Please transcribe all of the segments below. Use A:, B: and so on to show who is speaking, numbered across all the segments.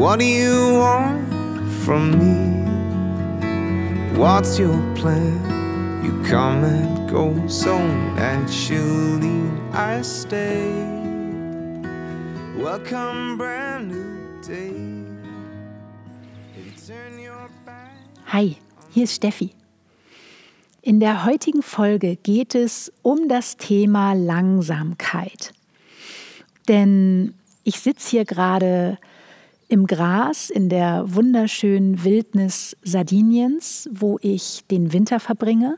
A: What do you want from me? What's your plan? You come and go so naturally. I stay. Welcome, brand new day.
B: Hi, hier ist Steffi. In der heutigen Folge geht es um das Thema Langsamkeit. Denn ich sitze hier gerade im Gras in der wunderschönen Wildnis Sardiniens, wo ich den Winter verbringe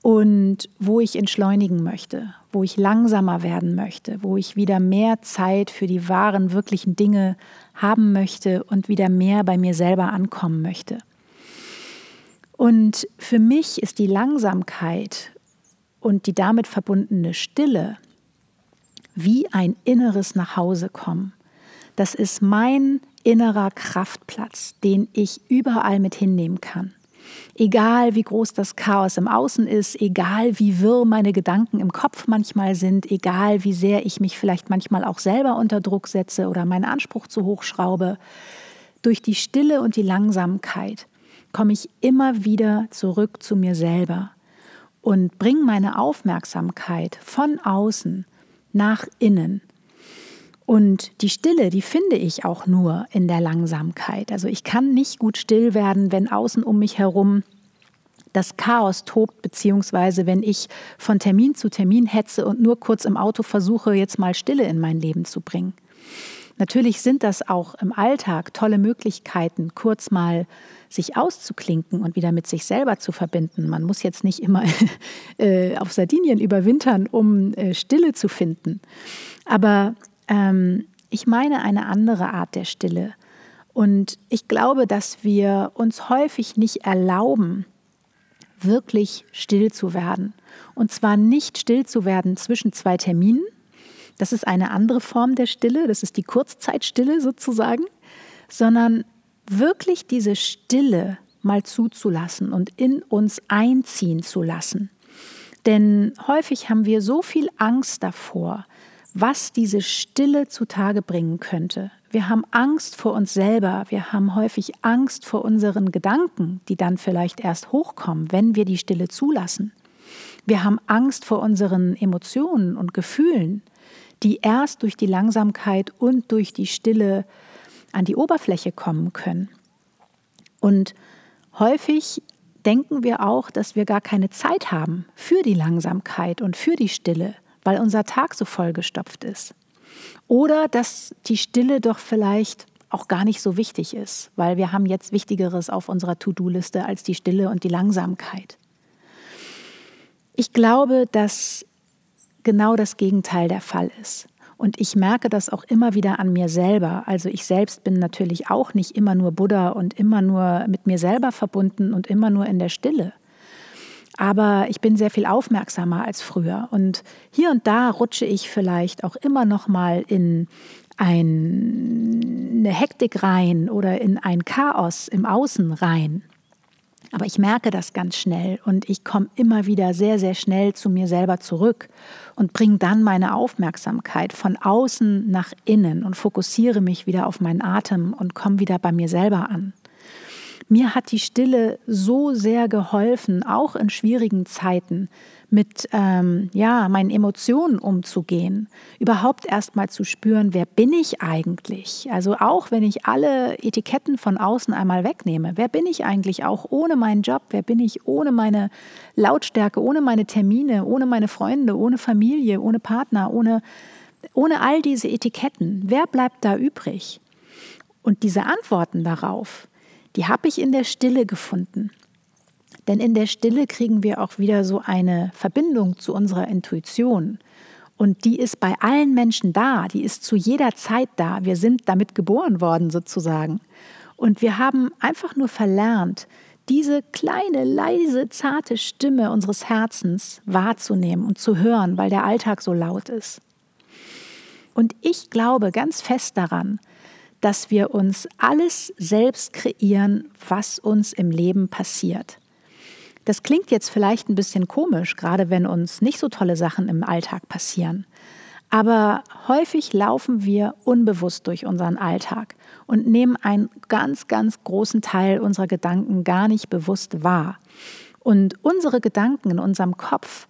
B: und wo ich entschleunigen möchte, wo ich langsamer werden möchte, wo ich wieder mehr Zeit für die wahren, wirklichen Dinge haben möchte und wieder mehr bei mir selber ankommen möchte. Und für mich ist die Langsamkeit und die damit verbundene Stille wie ein inneres Nachhausekommen. Das ist mein innerer Kraftplatz, den ich überall mit hinnehmen kann. Egal wie groß das Chaos im Außen ist, egal wie wirr meine Gedanken im Kopf manchmal sind, egal wie sehr ich mich vielleicht manchmal auch selber unter Druck setze oder meinen Anspruch zu hoch schraube, durch die Stille und die Langsamkeit komme ich immer wieder zurück zu mir selber und bringe meine Aufmerksamkeit von außen nach innen. Und die Stille, die finde ich auch nur in der Langsamkeit. Also ich kann nicht gut still werden, wenn außen um mich herum das Chaos tobt, beziehungsweise wenn ich von Termin zu Termin hetze und nur kurz im Auto versuche, jetzt mal Stille in mein Leben zu bringen. Natürlich sind das auch im Alltag tolle Möglichkeiten, kurz mal sich auszuklinken und wieder mit sich selber zu verbinden. Man muss jetzt nicht immer äh, auf Sardinien überwintern, um äh, Stille zu finden. Aber ähm, ich meine eine andere Art der Stille. Und ich glaube, dass wir uns häufig nicht erlauben, wirklich still zu werden. Und zwar nicht still zu werden zwischen zwei Terminen. Das ist eine andere Form der Stille, das ist die Kurzzeitstille sozusagen, sondern wirklich diese Stille mal zuzulassen und in uns einziehen zu lassen. Denn häufig haben wir so viel Angst davor, was diese Stille zutage bringen könnte. Wir haben Angst vor uns selber, wir haben häufig Angst vor unseren Gedanken, die dann vielleicht erst hochkommen, wenn wir die Stille zulassen. Wir haben Angst vor unseren Emotionen und Gefühlen, die erst durch die Langsamkeit und durch die Stille an die Oberfläche kommen können. Und häufig denken wir auch, dass wir gar keine Zeit haben für die Langsamkeit und für die Stille, weil unser Tag so vollgestopft ist. Oder dass die Stille doch vielleicht auch gar nicht so wichtig ist, weil wir haben jetzt Wichtigeres auf unserer To-Do-Liste als die Stille und die Langsamkeit. Ich glaube, dass genau das Gegenteil der Fall ist. Und ich merke das auch immer wieder an mir selber. Also ich selbst bin natürlich auch nicht immer nur Buddha und immer nur mit mir selber verbunden und immer nur in der Stille. Aber ich bin sehr viel aufmerksamer als früher. Und hier und da rutsche ich vielleicht auch immer noch mal in eine Hektik rein oder in ein Chaos im Außen rein. Aber ich merke das ganz schnell und ich komme immer wieder sehr, sehr schnell zu mir selber zurück und bringe dann meine Aufmerksamkeit von außen nach innen und fokussiere mich wieder auf meinen Atem und komme wieder bei mir selber an. Mir hat die Stille so sehr geholfen, auch in schwierigen Zeiten, mit ähm, ja, meinen Emotionen umzugehen, überhaupt erst mal zu spüren, wer bin ich eigentlich? Also auch wenn ich alle Etiketten von außen einmal wegnehme, wer bin ich eigentlich auch ohne meinen Job? Wer bin ich ohne meine Lautstärke, ohne meine Termine, ohne meine Freunde, ohne Familie, ohne Partner, ohne, ohne all diese Etiketten? Wer bleibt da übrig? Und diese Antworten darauf, die habe ich in der Stille gefunden. Denn in der Stille kriegen wir auch wieder so eine Verbindung zu unserer Intuition. Und die ist bei allen Menschen da, die ist zu jeder Zeit da. Wir sind damit geboren worden sozusagen. Und wir haben einfach nur verlernt, diese kleine, leise, zarte Stimme unseres Herzens wahrzunehmen und zu hören, weil der Alltag so laut ist. Und ich glaube ganz fest daran, dass wir uns alles selbst kreieren, was uns im Leben passiert. Das klingt jetzt vielleicht ein bisschen komisch, gerade wenn uns nicht so tolle Sachen im Alltag passieren. Aber häufig laufen wir unbewusst durch unseren Alltag und nehmen einen ganz, ganz großen Teil unserer Gedanken gar nicht bewusst wahr. Und unsere Gedanken in unserem Kopf,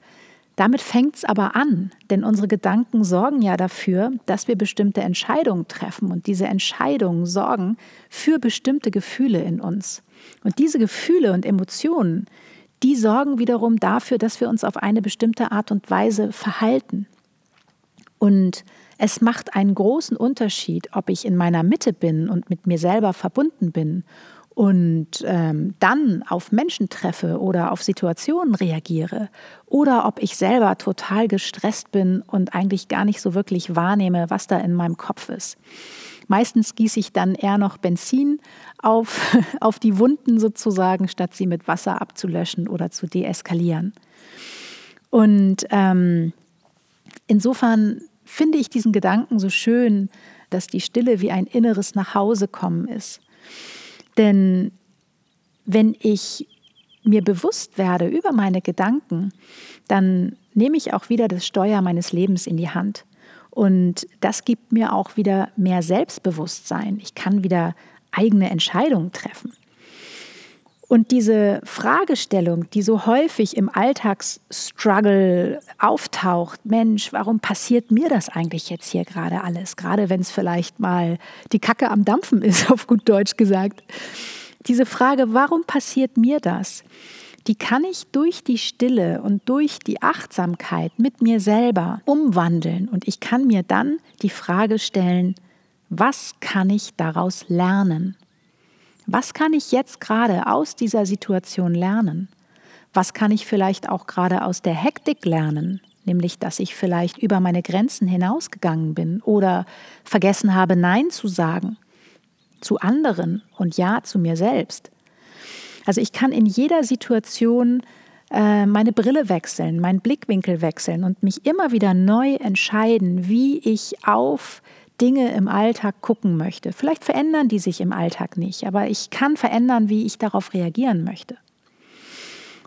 B: damit fängt es aber an, denn unsere Gedanken sorgen ja dafür, dass wir bestimmte Entscheidungen treffen und diese Entscheidungen sorgen für bestimmte Gefühle in uns. Und diese Gefühle und Emotionen, die sorgen wiederum dafür, dass wir uns auf eine bestimmte Art und Weise verhalten. Und es macht einen großen Unterschied, ob ich in meiner Mitte bin und mit mir selber verbunden bin und ähm, dann auf Menschen treffe oder auf Situationen reagiere oder ob ich selber total gestresst bin und eigentlich gar nicht so wirklich wahrnehme, was da in meinem Kopf ist. Meistens gieße ich dann eher noch Benzin auf, auf die Wunden sozusagen, statt sie mit Wasser abzulöschen oder zu deeskalieren. Und ähm, insofern finde ich diesen Gedanken so schön, dass die Stille wie ein inneres Nachhausekommen ist. Denn wenn ich mir bewusst werde über meine Gedanken, dann nehme ich auch wieder das Steuer meines Lebens in die Hand. Und das gibt mir auch wieder mehr Selbstbewusstsein. Ich kann wieder eigene Entscheidungen treffen. Und diese Fragestellung, die so häufig im Alltagsstruggle auftaucht, Mensch, warum passiert mir das eigentlich jetzt hier gerade alles? Gerade wenn es vielleicht mal die Kacke am Dampfen ist, auf gut Deutsch gesagt. Diese Frage, warum passiert mir das? Die kann ich durch die Stille und durch die Achtsamkeit mit mir selber umwandeln. Und ich kann mir dann die Frage stellen, was kann ich daraus lernen? Was kann ich jetzt gerade aus dieser Situation lernen? Was kann ich vielleicht auch gerade aus der Hektik lernen? Nämlich, dass ich vielleicht über meine Grenzen hinausgegangen bin oder vergessen habe, Nein zu sagen zu anderen und Ja zu mir selbst. Also ich kann in jeder Situation äh, meine Brille wechseln, meinen Blickwinkel wechseln und mich immer wieder neu entscheiden, wie ich auf Dinge im Alltag gucken möchte. Vielleicht verändern die sich im Alltag nicht, aber ich kann verändern, wie ich darauf reagieren möchte.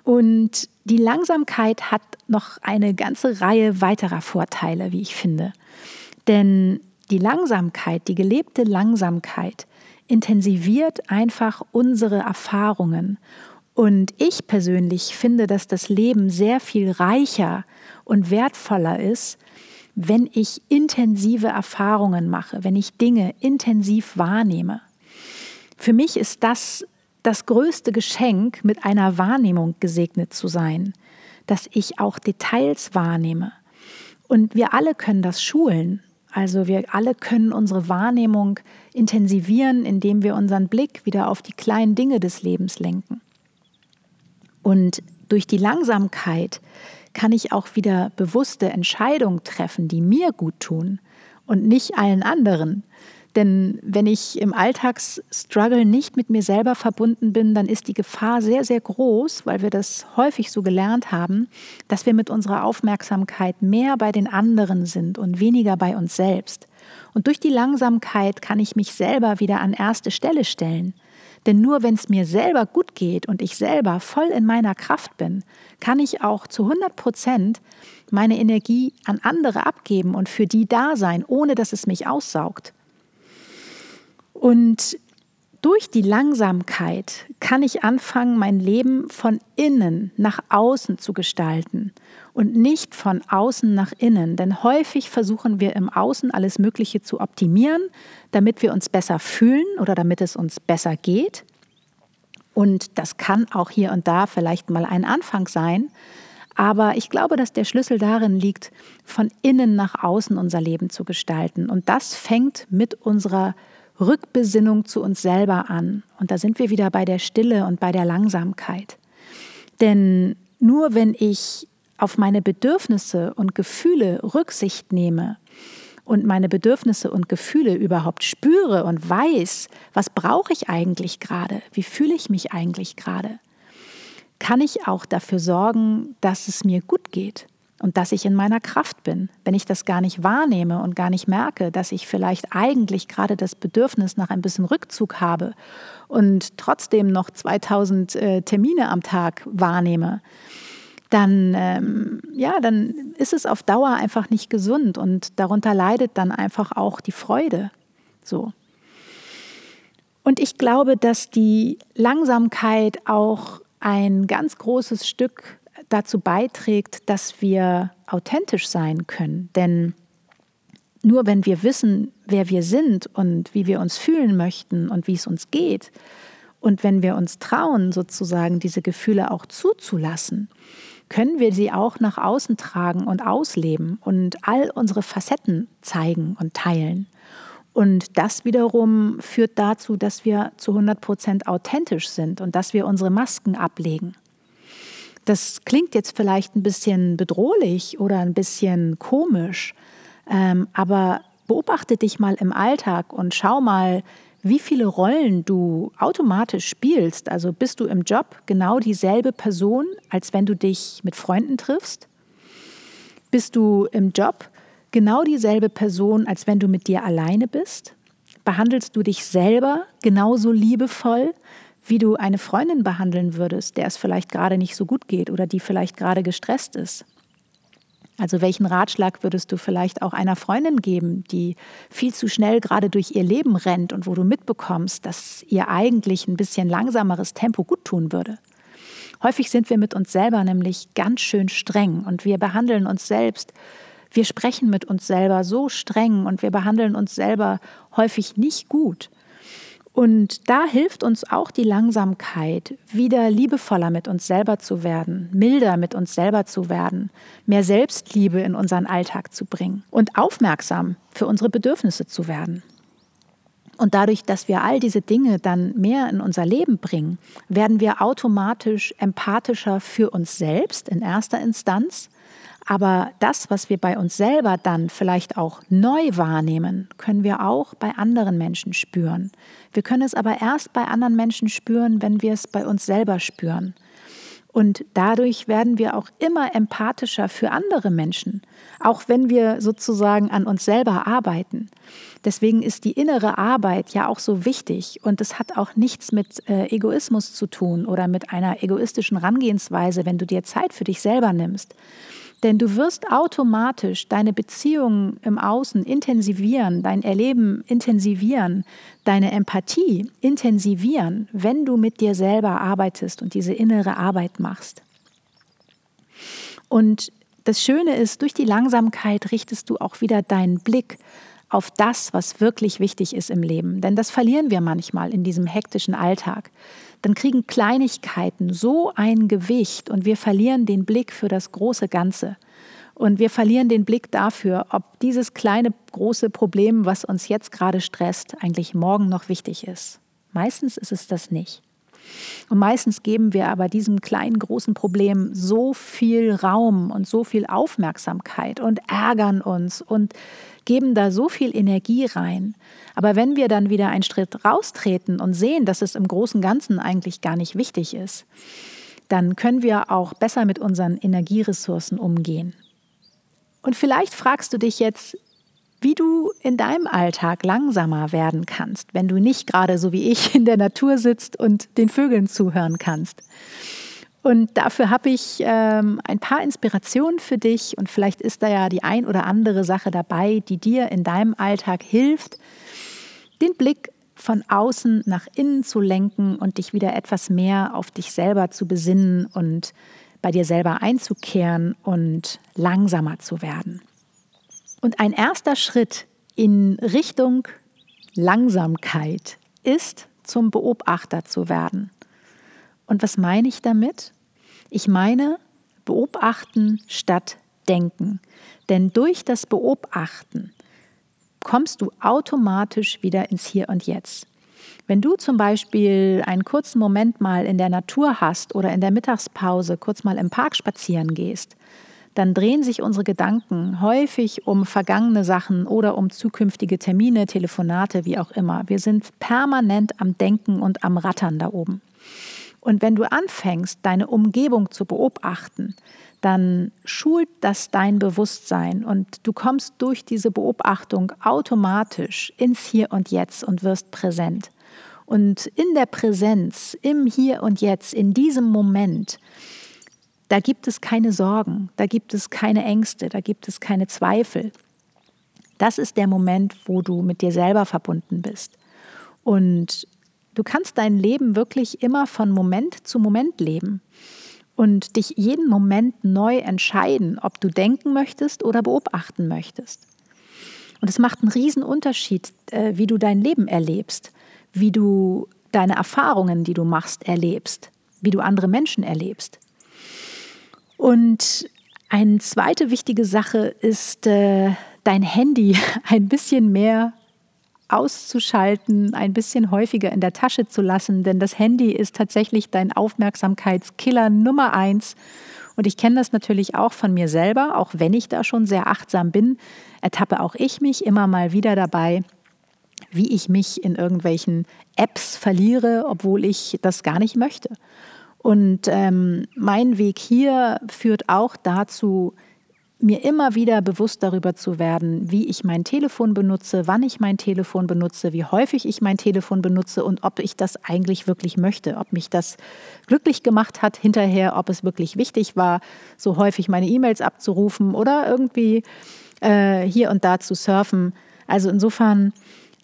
B: Und die Langsamkeit hat noch eine ganze Reihe weiterer Vorteile, wie ich finde. Denn die Langsamkeit, die gelebte Langsamkeit, intensiviert einfach unsere Erfahrungen. Und ich persönlich finde, dass das Leben sehr viel reicher und wertvoller ist, wenn ich intensive Erfahrungen mache, wenn ich Dinge intensiv wahrnehme. Für mich ist das das größte Geschenk, mit einer Wahrnehmung gesegnet zu sein, dass ich auch Details wahrnehme. Und wir alle können das schulen. Also wir alle können unsere Wahrnehmung intensivieren, indem wir unseren Blick wieder auf die kleinen Dinge des Lebens lenken. Und durch die Langsamkeit kann ich auch wieder bewusste Entscheidungen treffen, die mir gut tun und nicht allen anderen. Denn wenn ich im Alltagsstruggle nicht mit mir selber verbunden bin, dann ist die Gefahr sehr, sehr groß, weil wir das häufig so gelernt haben, dass wir mit unserer Aufmerksamkeit mehr bei den anderen sind und weniger bei uns selbst. Und durch die Langsamkeit kann ich mich selber wieder an erste Stelle stellen. Denn nur wenn es mir selber gut geht und ich selber voll in meiner Kraft bin, kann ich auch zu 100 Prozent meine Energie an andere abgeben und für die da sein, ohne dass es mich aussaugt. Und durch die Langsamkeit kann ich anfangen, mein Leben von innen nach außen zu gestalten und nicht von außen nach innen. Denn häufig versuchen wir im Außen alles Mögliche zu optimieren, damit wir uns besser fühlen oder damit es uns besser geht. Und das kann auch hier und da vielleicht mal ein Anfang sein. Aber ich glaube, dass der Schlüssel darin liegt, von innen nach außen unser Leben zu gestalten. Und das fängt mit unserer Rückbesinnung zu uns selber an. Und da sind wir wieder bei der Stille und bei der Langsamkeit. Denn nur wenn ich auf meine Bedürfnisse und Gefühle Rücksicht nehme und meine Bedürfnisse und Gefühle überhaupt spüre und weiß, was brauche ich eigentlich gerade, wie fühle ich mich eigentlich gerade, kann ich auch dafür sorgen, dass es mir gut geht und dass ich in meiner Kraft bin. Wenn ich das gar nicht wahrnehme und gar nicht merke, dass ich vielleicht eigentlich gerade das Bedürfnis nach ein bisschen Rückzug habe und trotzdem noch 2000 äh, Termine am Tag wahrnehme, dann, ähm, ja, dann ist es auf Dauer einfach nicht gesund und darunter leidet dann einfach auch die Freude. So. Und ich glaube, dass die Langsamkeit auch ein ganz großes Stück dazu beiträgt, dass wir authentisch sein können. Denn nur wenn wir wissen, wer wir sind und wie wir uns fühlen möchten und wie es uns geht, und wenn wir uns trauen, sozusagen diese Gefühle auch zuzulassen, können wir sie auch nach außen tragen und ausleben und all unsere Facetten zeigen und teilen. Und das wiederum führt dazu, dass wir zu 100 Prozent authentisch sind und dass wir unsere Masken ablegen. Das klingt jetzt vielleicht ein bisschen bedrohlich oder ein bisschen komisch, ähm, aber beobachte dich mal im Alltag und schau mal, wie viele Rollen du automatisch spielst. Also bist du im Job genau dieselbe Person, als wenn du dich mit Freunden triffst? Bist du im Job genau dieselbe Person, als wenn du mit dir alleine bist? Behandelst du dich selber genauso liebevoll, wie du eine Freundin behandeln würdest, der es vielleicht gerade nicht so gut geht oder die vielleicht gerade gestresst ist. Also welchen Ratschlag würdest du vielleicht auch einer Freundin geben, die viel zu schnell gerade durch ihr Leben rennt und wo du mitbekommst, dass ihr eigentlich ein bisschen langsameres Tempo gut tun würde? Häufig sind wir mit uns selber nämlich ganz schön streng und wir behandeln uns selbst, wir sprechen mit uns selber so streng und wir behandeln uns selber häufig nicht gut. Und da hilft uns auch die Langsamkeit, wieder liebevoller mit uns selber zu werden, milder mit uns selber zu werden, mehr Selbstliebe in unseren Alltag zu bringen und aufmerksam für unsere Bedürfnisse zu werden. Und dadurch, dass wir all diese Dinge dann mehr in unser Leben bringen, werden wir automatisch empathischer für uns selbst in erster Instanz aber das, was wir bei uns selber dann vielleicht auch neu wahrnehmen, können wir auch bei anderen Menschen spüren. Wir können es aber erst bei anderen Menschen spüren, wenn wir es bei uns selber spüren. Und dadurch werden wir auch immer empathischer für andere Menschen, auch wenn wir sozusagen an uns selber arbeiten. Deswegen ist die innere Arbeit ja auch so wichtig und es hat auch nichts mit äh, Egoismus zu tun oder mit einer egoistischen Rangehensweise, wenn du dir Zeit für dich selber nimmst. Denn du wirst automatisch deine Beziehungen im Außen intensivieren, dein Erleben intensivieren, deine Empathie intensivieren, wenn du mit dir selber arbeitest und diese innere Arbeit machst. Und das Schöne ist, durch die Langsamkeit richtest du auch wieder deinen Blick auf das, was wirklich wichtig ist im Leben. Denn das verlieren wir manchmal in diesem hektischen Alltag dann kriegen Kleinigkeiten so ein Gewicht und wir verlieren den Blick für das große Ganze. Und wir verlieren den Blick dafür, ob dieses kleine, große Problem, was uns jetzt gerade stresst, eigentlich morgen noch wichtig ist. Meistens ist es das nicht. Und meistens geben wir aber diesem kleinen, großen Problem so viel Raum und so viel Aufmerksamkeit und ärgern uns und geben da so viel Energie rein. Aber wenn wir dann wieder einen Schritt raustreten und sehen, dass es im großen Ganzen eigentlich gar nicht wichtig ist, dann können wir auch besser mit unseren Energieressourcen umgehen. Und vielleicht fragst du dich jetzt, wie du in deinem Alltag langsamer werden kannst, wenn du nicht gerade so wie ich in der Natur sitzt und den Vögeln zuhören kannst. Und dafür habe ich ähm, ein paar Inspirationen für dich und vielleicht ist da ja die ein oder andere Sache dabei, die dir in deinem Alltag hilft, den Blick von außen nach innen zu lenken und dich wieder etwas mehr auf dich selber zu besinnen und bei dir selber einzukehren und langsamer zu werden. Und ein erster Schritt in Richtung Langsamkeit ist, zum Beobachter zu werden. Und was meine ich damit? Ich meine beobachten statt denken. Denn durch das Beobachten kommst du automatisch wieder ins Hier und Jetzt. Wenn du zum Beispiel einen kurzen Moment mal in der Natur hast oder in der Mittagspause kurz mal im Park spazieren gehst, dann drehen sich unsere Gedanken häufig um vergangene Sachen oder um zukünftige Termine, Telefonate, wie auch immer. Wir sind permanent am Denken und am Rattern da oben. Und wenn du anfängst, deine Umgebung zu beobachten, dann schult das dein Bewusstsein und du kommst durch diese Beobachtung automatisch ins Hier und Jetzt und wirst präsent. Und in der Präsenz, im Hier und Jetzt, in diesem Moment, da gibt es keine Sorgen, da gibt es keine Ängste, da gibt es keine Zweifel. Das ist der Moment, wo du mit dir selber verbunden bist. Und du kannst dein Leben wirklich immer von Moment zu Moment leben und dich jeden Moment neu entscheiden, ob du denken möchtest oder beobachten möchtest. Und es macht einen riesen Unterschied, äh, wie du dein Leben erlebst, wie du deine Erfahrungen, die du machst, erlebst, wie du andere Menschen erlebst. Und eine zweite wichtige Sache ist, äh, dein Handy ein bisschen mehr auszuschalten, ein bisschen häufiger in der Tasche zu lassen, denn das Handy ist tatsächlich dein Aufmerksamkeitskiller Nummer eins. Und ich kenne das natürlich auch von mir selber, auch wenn ich da schon sehr achtsam bin, ertappe auch ich mich immer mal wieder dabei, wie ich mich in irgendwelchen Apps verliere, obwohl ich das gar nicht möchte. Und ähm, mein Weg hier führt auch dazu, mir immer wieder bewusst darüber zu werden, wie ich mein Telefon benutze, wann ich mein Telefon benutze, wie häufig ich mein Telefon benutze und ob ich das eigentlich wirklich möchte, ob mich das glücklich gemacht hat hinterher, ob es wirklich wichtig war, so häufig meine E-Mails abzurufen oder irgendwie äh, hier und da zu surfen. Also insofern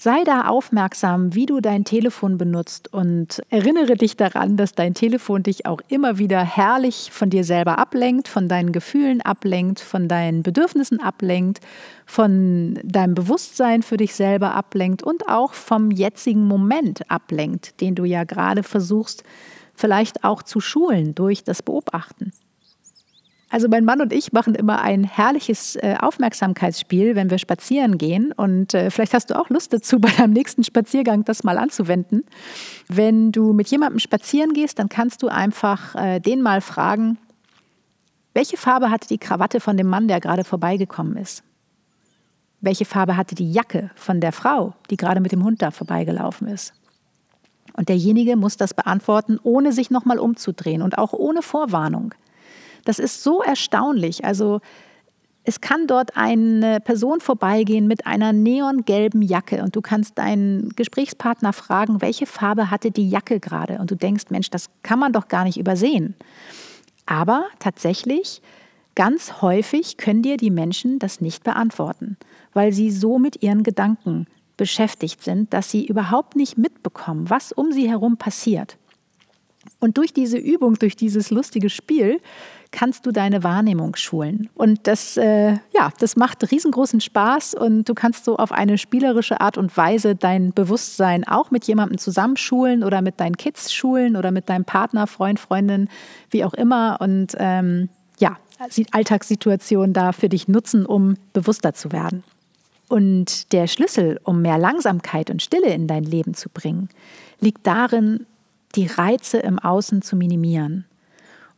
B: Sei da aufmerksam, wie du dein Telefon benutzt und erinnere dich daran, dass dein Telefon dich auch immer wieder herrlich von dir selber ablenkt, von deinen Gefühlen ablenkt, von deinen Bedürfnissen ablenkt, von deinem Bewusstsein für dich selber ablenkt und auch vom jetzigen Moment ablenkt, den du ja gerade versuchst vielleicht auch zu schulen durch das Beobachten. Also mein Mann und ich machen immer ein herrliches äh, Aufmerksamkeitsspiel, wenn wir spazieren gehen. Und äh, vielleicht hast du auch Lust dazu, bei deinem nächsten Spaziergang das mal anzuwenden. Wenn du mit jemandem spazieren gehst, dann kannst du einfach äh, den mal fragen, welche Farbe hatte die Krawatte von dem Mann, der gerade vorbeigekommen ist? Welche Farbe hatte die Jacke von der Frau, die gerade mit dem Hund da vorbeigelaufen ist? Und derjenige muss das beantworten, ohne sich nochmal umzudrehen und auch ohne Vorwarnung. Das ist so erstaunlich. Also es kann dort eine Person vorbeigehen mit einer neongelben Jacke und du kannst deinen Gesprächspartner fragen, welche Farbe hatte die Jacke gerade? Und du denkst, Mensch, das kann man doch gar nicht übersehen. Aber tatsächlich, ganz häufig können dir die Menschen das nicht beantworten, weil sie so mit ihren Gedanken beschäftigt sind, dass sie überhaupt nicht mitbekommen, was um sie herum passiert. Und durch diese Übung, durch dieses lustige Spiel, kannst du deine Wahrnehmung schulen. Und das, äh, ja, das macht riesengroßen Spaß und du kannst so auf eine spielerische Art und Weise dein Bewusstsein auch mit jemandem zusammenschulen oder mit deinen Kids schulen oder mit deinem Partner, Freund, Freundin, wie auch immer. Und ähm, ja, Alltagssituationen da für dich nutzen, um bewusster zu werden. Und der Schlüssel, um mehr Langsamkeit und Stille in dein Leben zu bringen, liegt darin, die Reize im Außen zu minimieren.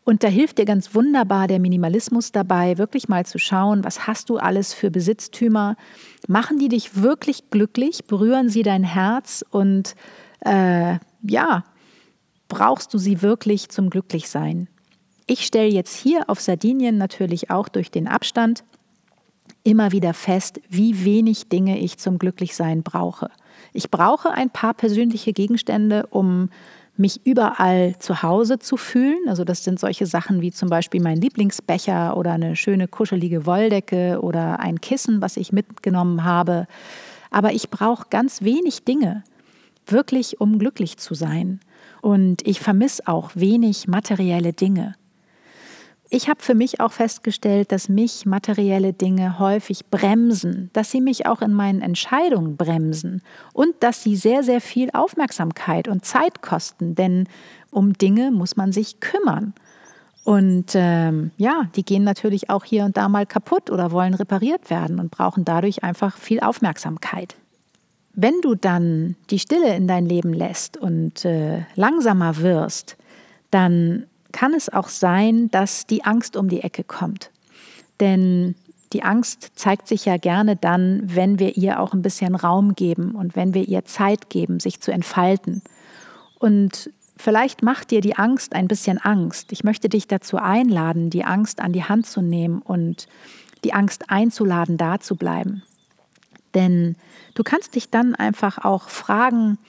B: Und da hilft dir ganz wunderbar der Minimalismus dabei, wirklich mal zu schauen, was hast du alles für Besitztümer? Machen die dich wirklich glücklich? Berühren sie dein Herz? Und äh, ja, brauchst du sie wirklich zum Glücklichsein? Ich stelle jetzt hier auf Sardinien natürlich auch durch den Abstand immer wieder fest, wie wenig Dinge ich zum Glücklichsein brauche. Ich brauche ein paar persönliche Gegenstände, um mich überall zu Hause zu fühlen. Also das sind solche Sachen wie zum Beispiel mein Lieblingsbecher oder eine schöne kuschelige Wolldecke oder ein Kissen, was ich mitgenommen habe. Aber ich brauche ganz wenig Dinge, wirklich um glücklich zu sein. Und ich vermisse auch wenig materielle Dinge. Ich habe für mich auch festgestellt, dass mich materielle Dinge häufig bremsen, dass sie mich auch in meinen Entscheidungen bremsen und dass sie sehr, sehr viel Aufmerksamkeit und Zeit kosten, denn um Dinge muss man sich kümmern. Und ähm, ja, die gehen natürlich auch hier und da mal kaputt oder wollen repariert werden und brauchen dadurch einfach viel Aufmerksamkeit. wenn du dann die Stille in dein Leben lässt und äh, langsamer wirst, dann kann es auch sein, dass die Angst um die Ecke kommt. Denn die Angst zeigt sich ja gerne dann, wenn wir ihr auch ein bisschen Raum geben und wenn wir ihr Zeit geben, sich zu entfalten. Und vielleicht macht dir die Angst ein bisschen Angst. Ich möchte dich dazu einladen, die Angst an die Hand zu nehmen und die Angst einzuladen, da zu bleiben. Denn du kannst dich dann einfach auch fragen,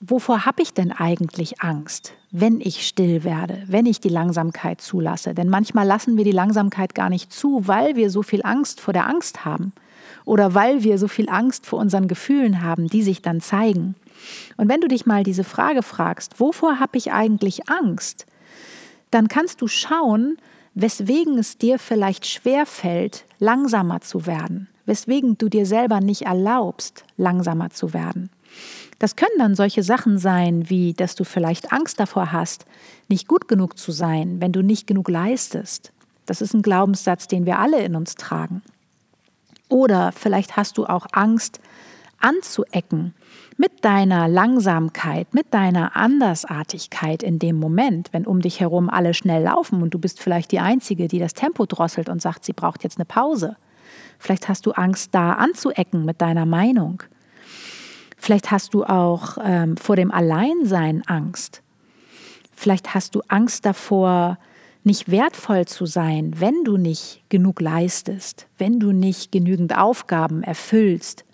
B: wovor habe ich denn eigentlich Angst, wenn ich still werde, wenn ich die Langsamkeit zulasse? Denn manchmal lassen wir die Langsamkeit gar nicht zu, weil wir so viel Angst vor der Angst haben oder weil wir so viel Angst vor unseren Gefühlen haben, die sich dann zeigen. Und wenn du dich mal diese Frage fragst, wovor habe ich eigentlich Angst, dann kannst du schauen, weswegen es dir vielleicht schwer fällt, langsamer zu werden, weswegen du dir selber nicht erlaubst, langsamer zu werden. Das können dann solche Sachen sein, wie dass du vielleicht Angst davor hast, nicht gut genug zu sein, wenn du nicht genug leistest. Das ist ein Glaubenssatz, den wir alle in uns tragen. Oder vielleicht hast du auch Angst, anzuecken mit deiner Langsamkeit, mit deiner Andersartigkeit in dem Moment, wenn um dich herum alle schnell laufen und du bist vielleicht die Einzige, die das Tempo drosselt und sagt, sie braucht jetzt eine Pause. Vielleicht hast du Angst, da anzuecken mit deiner Meinung. Vielleicht hast du auch ähm, vor dem Alleinsein Angst. Vielleicht hast du Angst davor, nicht wertvoll zu sein, wenn du nicht genug leistest, wenn du nicht genügend Aufgaben erfüllst.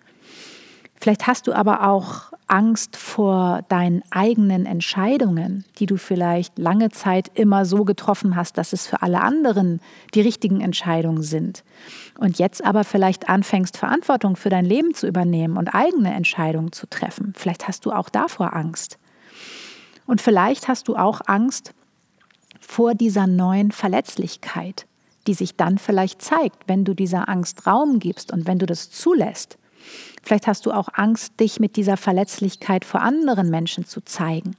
B: Vielleicht hast du aber auch Angst vor deinen eigenen Entscheidungen, die du vielleicht lange Zeit immer so getroffen hast, dass es für alle anderen die richtigen Entscheidungen sind. Und jetzt aber vielleicht anfängst, Verantwortung für dein Leben zu übernehmen und eigene Entscheidungen zu treffen. Vielleicht hast du auch davor Angst. Und vielleicht hast du auch Angst vor dieser neuen Verletzlichkeit, die sich dann vielleicht zeigt, wenn du dieser Angst Raum gibst und wenn du das zulässt. Vielleicht hast du auch Angst, dich mit dieser Verletzlichkeit vor anderen Menschen zu zeigen.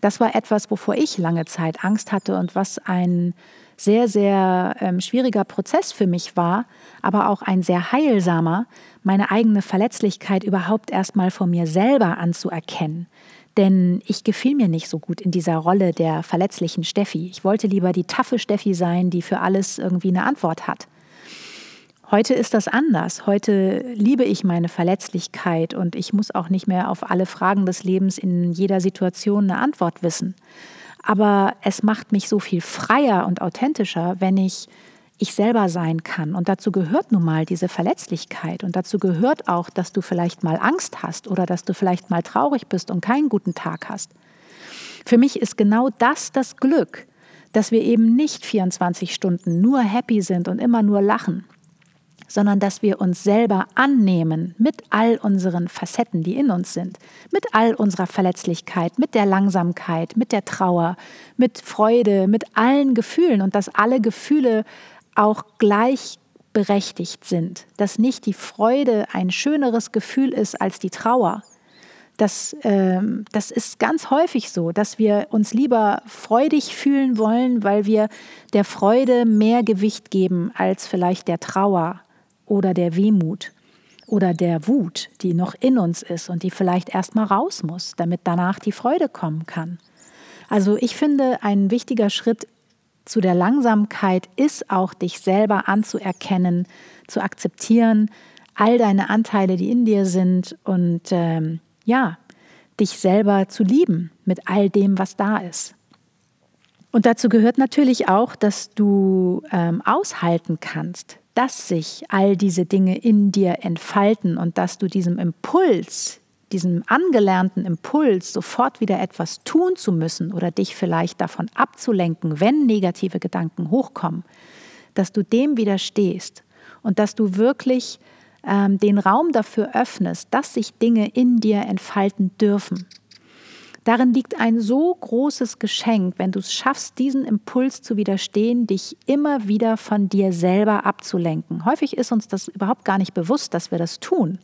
B: Das war etwas, wovor ich lange Zeit Angst hatte und was ein sehr, sehr ähm, schwieriger Prozess für mich war, aber auch ein sehr heilsamer, meine eigene Verletzlichkeit überhaupt erstmal vor mir selber anzuerkennen. Denn ich gefiel mir nicht so gut in dieser Rolle der verletzlichen Steffi. Ich wollte lieber die taffe Steffi sein, die für alles irgendwie eine Antwort hat. Heute ist das anders. Heute liebe ich meine Verletzlichkeit und ich muss auch nicht mehr auf alle Fragen des Lebens in jeder Situation eine Antwort wissen. Aber es macht mich so viel freier und authentischer, wenn ich ich selber sein kann. Und dazu gehört nun mal diese Verletzlichkeit. Und dazu gehört auch, dass du vielleicht mal Angst hast oder dass du vielleicht mal traurig bist und keinen guten Tag hast. Für mich ist genau das das Glück, dass wir eben nicht 24 Stunden nur happy sind und immer nur lachen, sondern dass wir uns selber annehmen mit all unseren Facetten, die in uns sind, mit all unserer Verletzlichkeit, mit der Langsamkeit, mit der Trauer, mit Freude, mit allen Gefühlen und dass alle Gefühle auch gleichberechtigt sind, dass nicht die Freude ein schöneres Gefühl ist als die Trauer. Das, äh, das ist ganz häufig so, dass wir uns lieber freudig fühlen wollen, weil wir der Freude mehr Gewicht geben als vielleicht der Trauer oder der Wehmut oder der Wut, die noch in uns ist und die vielleicht erst mal raus muss, damit danach die Freude kommen kann. Also ich finde, ein wichtiger Schritt zu der Langsamkeit ist auch, dich selber anzuerkennen, zu akzeptieren, all deine Anteile, die in dir sind und ähm, ja, dich selber zu lieben mit all dem, was da ist. Und dazu gehört natürlich auch, dass du ähm, aushalten kannst, dass sich all diese Dinge in dir entfalten und dass du diesem Impuls, diesem angelernten Impuls, sofort wieder etwas tun zu müssen oder dich vielleicht davon abzulenken, wenn negative Gedanken hochkommen, dass du dem widerstehst und dass du wirklich ähm, den Raum dafür öffnest, dass sich Dinge in dir entfalten dürfen. Darin liegt ein so großes Geschenk, wenn du es schaffst, diesen Impuls zu widerstehen, dich immer wieder von dir selber abzulenken. Häufig ist uns das überhaupt gar nicht bewusst, dass wir das tun.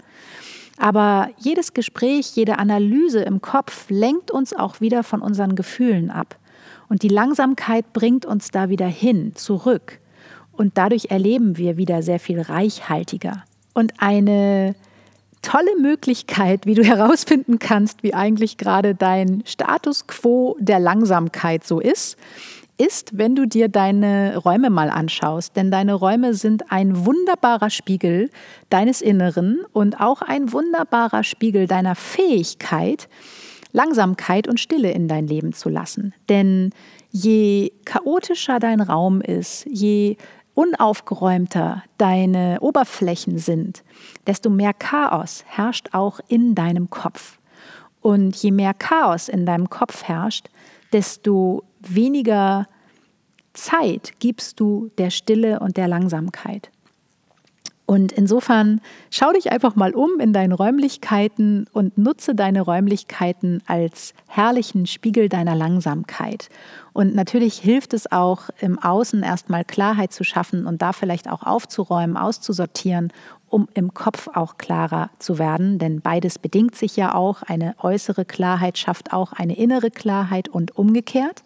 B: Aber jedes Gespräch, jede Analyse im Kopf lenkt uns auch wieder von unseren Gefühlen ab. Und die Langsamkeit bringt uns da wieder hin, zurück. Und dadurch erleben wir wieder sehr viel reichhaltiger. Und eine tolle Möglichkeit, wie du herausfinden kannst, wie eigentlich gerade dein Status quo der Langsamkeit so ist, ist, wenn du dir deine Räume mal anschaust. Denn deine Räume sind ein wunderbarer Spiegel deines Inneren und auch ein wunderbarer Spiegel deiner Fähigkeit, Langsamkeit und Stille in dein Leben zu lassen. Denn je chaotischer dein Raum ist, je unaufgeräumter deine Oberflächen sind, desto mehr Chaos herrscht auch in deinem Kopf. Und je mehr Chaos in deinem Kopf herrscht, desto weniger Zeit gibst du der Stille und der Langsamkeit. Und insofern schau dich einfach mal um in deinen Räumlichkeiten und nutze deine Räumlichkeiten als herrlichen Spiegel deiner Langsamkeit. Und natürlich hilft es auch im Außen erstmal Klarheit zu schaffen und da vielleicht auch aufzuräumen, auszusortieren, um im Kopf auch klarer zu werden. Denn beides bedingt sich ja auch. Eine äußere Klarheit schafft auch eine innere Klarheit und umgekehrt.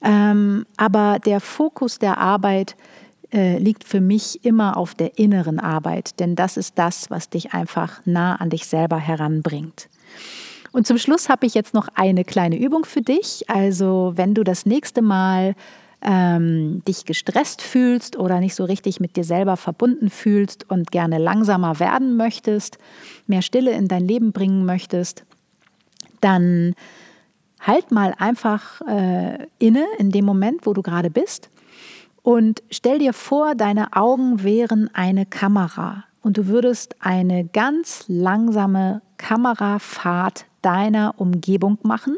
B: Ähm, aber der Fokus der Arbeit äh, liegt für mich immer auf der inneren Arbeit, denn das ist das, was dich einfach nah an dich selber heranbringt. Und zum Schluss habe ich jetzt noch eine kleine Übung für dich. Also wenn du das nächste Mal ähm, dich gestresst fühlst oder nicht so richtig mit dir selber verbunden fühlst und gerne langsamer werden möchtest, mehr Stille in dein Leben bringen möchtest, dann halt mal einfach äh, inne in dem Moment, wo du gerade bist und stell dir vor, deine Augen wären eine Kamera und du würdest eine ganz langsame Kamerafahrt deiner Umgebung machen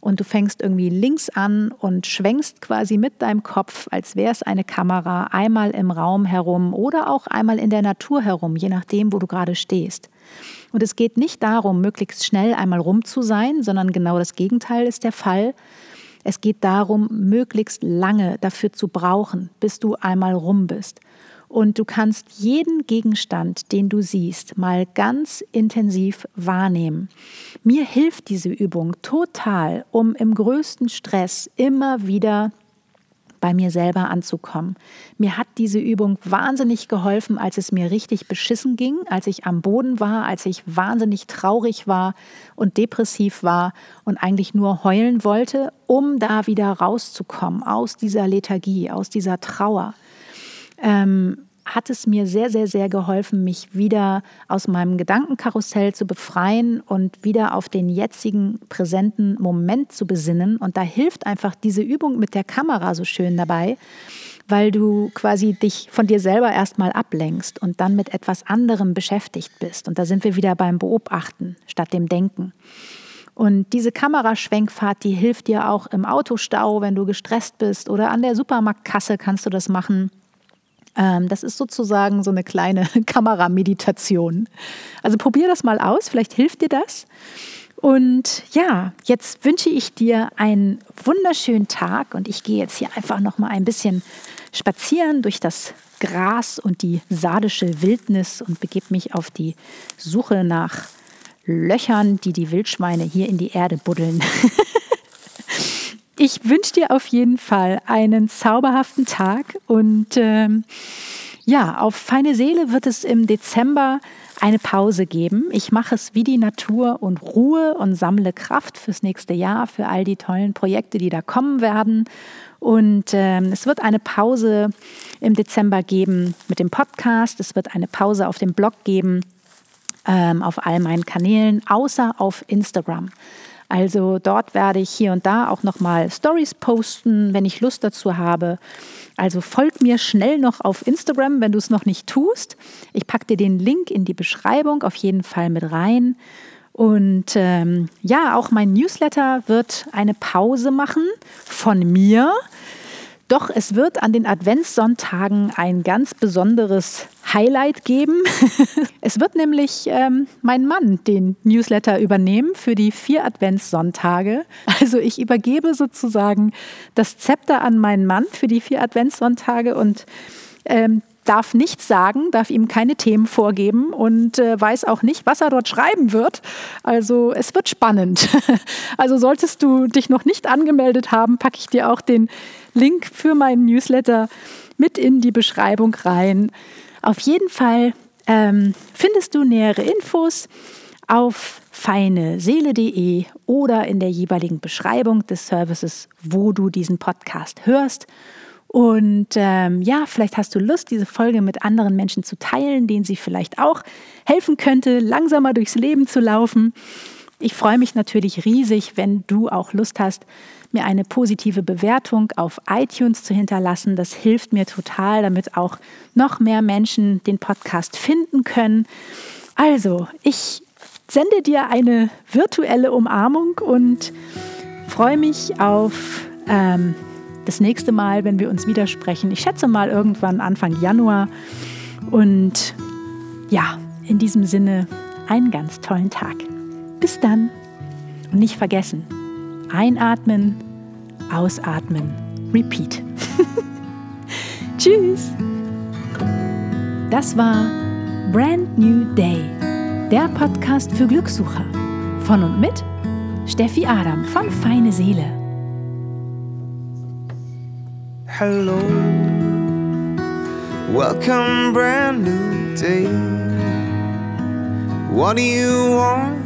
B: und du fängst irgendwie links an und schwenkst quasi mit deinem Kopf, als wäre es eine Kamera, einmal im Raum herum oder auch einmal in der Natur herum, je nachdem, wo du gerade stehst. Und es geht nicht darum, möglichst schnell einmal rum zu sein, sondern genau das Gegenteil ist der Fall. Es geht darum, möglichst lange dafür zu brauchen, bis du einmal rum bist. Und du kannst jeden Gegenstand, den du siehst, mal ganz intensiv wahrnehmen. Mir hilft diese Übung total, um im größten Stress immer wieder bei mir selber anzukommen. Mir hat diese Übung wahnsinnig geholfen, als es mir richtig beschissen ging, als ich am Boden war, als ich wahnsinnig traurig war und depressiv war und eigentlich nur heulen wollte, um da wieder rauszukommen aus dieser Lethargie, aus dieser Trauer. Ähm, hat es mir sehr, sehr, sehr geholfen, mich wieder aus meinem Gedankenkarussell zu befreien und wieder auf den jetzigen präsenten Moment zu besinnen. Und da hilft einfach diese Übung mit der Kamera so schön dabei, weil du quasi dich von dir selber erstmal ablenkst und dann mit etwas anderem beschäftigt bist. Und da sind wir wieder beim Beobachten statt dem Denken. Und diese Kameraschwenkfahrt, die hilft dir auch im Autostau, wenn du gestresst bist oder an der Supermarktkasse kannst du das machen. Ähm, das ist sozusagen so eine kleine Kamerameditation. Also probier das mal aus, vielleicht hilft dir das. Und ja, jetzt wünsche ich dir einen wunderschönen Tag und ich gehe jetzt hier einfach noch mal ein bisschen spazieren durch das Gras und die sardische Wildnis und begebe mich auf die Suche nach Löchern, die die Wildschweine hier in die Erde buddeln. ich wünsche dir auf jeden Fall einen zauberhaften Tag und ähm, ja, auf feine Seele wird es im Dezember eine Pause geben. Ich mache es wie die Natur und Ruhe und sammle Kraft fürs nächste Jahr, für all die tollen Projekte, die da kommen werden. Und ähm, es wird eine Pause im Dezember geben mit dem Podcast. Es wird eine Pause auf dem Blog geben, ähm, auf all meinen Kanälen, außer auf Instagram. Also dort werde ich hier und da auch nochmal Stories posten, wenn ich Lust dazu habe. Also folg mir schnell noch auf Instagram, wenn du es noch nicht tust. Ich packe dir den Link in die Beschreibung auf jeden Fall mit rein. Und ähm, ja, auch mein Newsletter wird eine Pause machen von mir. Doch es wird an den Adventssonntagen ein ganz besonderes Highlight geben. es wird nämlich ähm, mein Mann den Newsletter übernehmen für die vier Adventssonntage. Also ich übergebe sozusagen das Zepter an meinen Mann für die vier Adventssonntage und ähm, darf nichts sagen, darf ihm keine Themen vorgeben und äh, weiß auch nicht, was er dort schreiben wird. Also es wird spannend. Also solltest du dich noch nicht angemeldet haben, packe ich dir auch den Link für meinen Newsletter mit in die Beschreibung rein. Auf jeden Fall ähm, findest du nähere Infos auf feineseele.de oder in der jeweiligen Beschreibung des Services, wo du diesen Podcast hörst. Und ähm, ja, vielleicht hast du Lust, diese Folge mit anderen Menschen zu teilen, denen sie vielleicht auch helfen könnte, langsamer durchs Leben zu laufen. Ich freue mich natürlich riesig, wenn du auch Lust hast, mir eine positive Bewertung auf iTunes zu hinterlassen. Das hilft mir total, damit auch noch mehr Menschen den Podcast finden können. Also, ich sende dir eine virtuelle Umarmung und freue mich auf ähm, das nächste Mal, wenn wir uns widersprechen. Ich schätze mal irgendwann Anfang Januar. Und ja, in diesem Sinne einen ganz tollen Tag. Bis dann. Und nicht vergessen, einatmen, ausatmen, repeat. Tschüss. Das war Brand New Day der Podcast für Glückssucher. Von und mit Steffi Adam von Feine Seele.
A: Hello, welcome, brand new day. What do you want